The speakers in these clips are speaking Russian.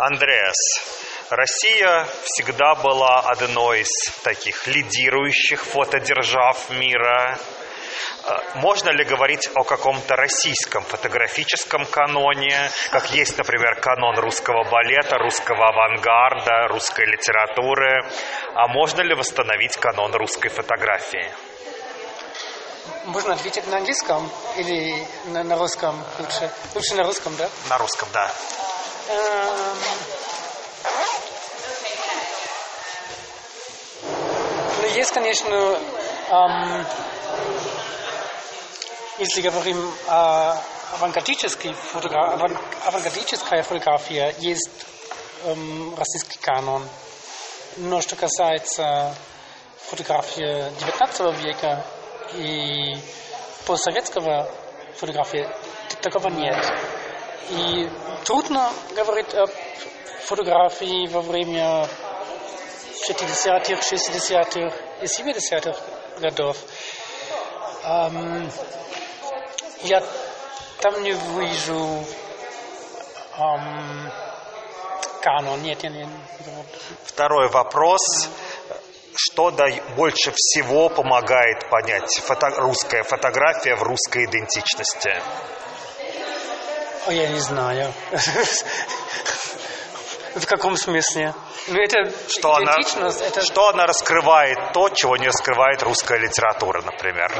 Андреас, Россия всегда была одной из таких лидирующих фотодержав мира. Э, Можно ли говорить о каком-то российском фотографическом каноне, как есть, например, канон русского балета, русского авангарда, русской литературы? А можно ли восстановить канон русской фотографии? Можно ответить на английском или на, на русском лучше? Лучше на русском, да? На русском, да. Эм, Ну, есть, конечно, эм, если говорим о авангардической фотогра- аван- авангардическая фотография, есть эм, российский канон. Но что касается фотографии 19 века и постсоветского фотографии, такого нет. И трудно говорить о фотографии во время 50-х, 60-х и 70-х годов. Эм, я там не вижу эм, канон. Нет, я не... Второй вопрос. Что да, больше всего помогает понять фото- русская фотография в русской идентичности? О, я не знаю. В каком смысле? Ну, это Что она, это... что она раскрывает то, чего не раскрывает русская литература, например?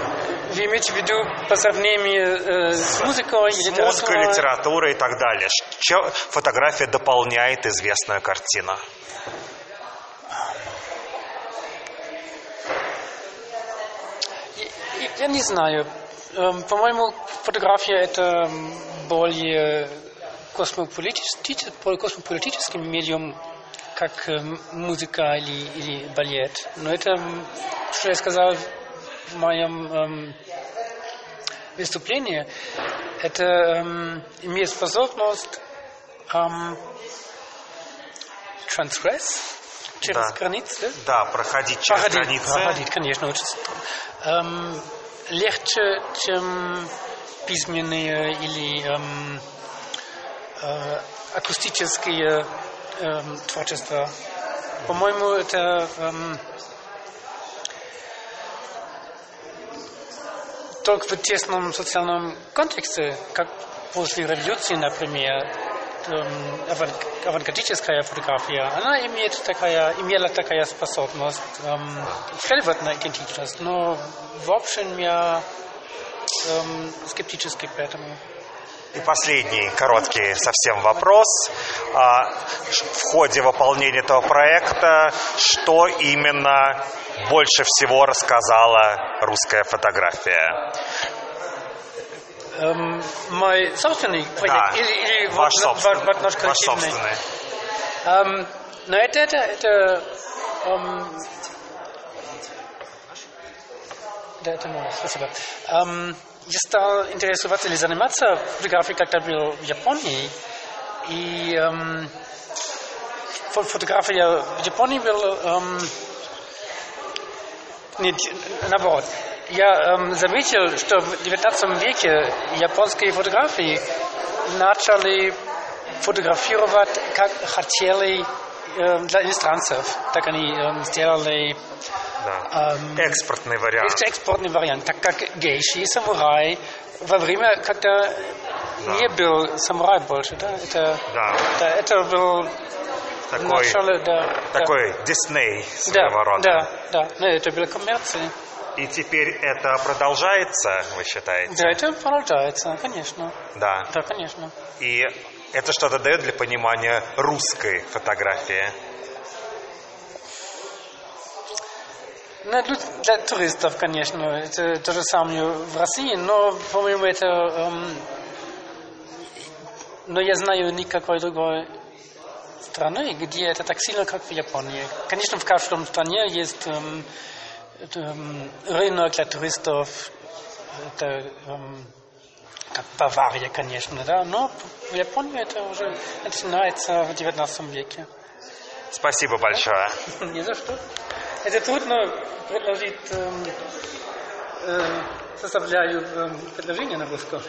Вы имеете в виду по сравнению э, с музыкой, С музыкой, литературой и так далее. Чем фотография дополняет известную картину? Я- Я не знаю. Эм, По-моему, фотография это более космополитический, более космополитический медиум, как эм, музыка или, или балет. Но это, что я сказал в моем эм, выступлении, это эм, имеет способность эм, transgress через Да. границы. Да, проходить через Проходить, границы. проходить, конечно, очень эм, легче, чем письменные или эм, э, акустические эм, творчества. По-моему, это эм, только в тесном социальном контексте, как после революции, например, эм, аванг- авангардическая фотография, она имеет такая, имела такая способность эм, вкладывать на идентичность, но в общем я эм, скептически к этому. И последний короткий совсем вопрос. А, В ходе выполнения этого проекта, что именно больше всего рассказала русская фотография? Эм, мой собственный проект Да, или, или ваш вот- собственный. вот наш Ваш собственный. Эм, но это, это, это, эм, да, это мое, спасибо. Эм, я стал интересоваться или заниматься фотографией, когда был в Японии. И фо- фотография в Японии была... эм, нет, наоборот. Я эм, заметил, что в 19 веке японские фотографии начали фотографировать, как хотели эм, для иностранцев. Так они эм, сделали Да. эм, Экспортный вариант. это экспортный вариант, так как гейши и самурай во время, когда не был самурай больше, да, это, Да. да, это был Такой, начало, да, такой Дисней да, своего да, рода. да, да, ну, это была коммерция. И теперь это продолжается, вы считаете? Да, это продолжается, конечно, Да. да, конечно. И это что-то дает для понимания русской фотографии. Ну, для, для туристов, конечно, это то же самое в России, но, по-моему, это... эм, но я знаю никакой другой страны, где это так сильно, как в Японии. Конечно, в каждом стране есть эм, эм, рынок для туристов, это эм, как Бавария, конечно, да, но в Японии это уже начинается в 19 веке. Спасибо большое. Не за что. Это трудно предложить, эм, э, составляю эм, предложение на русском.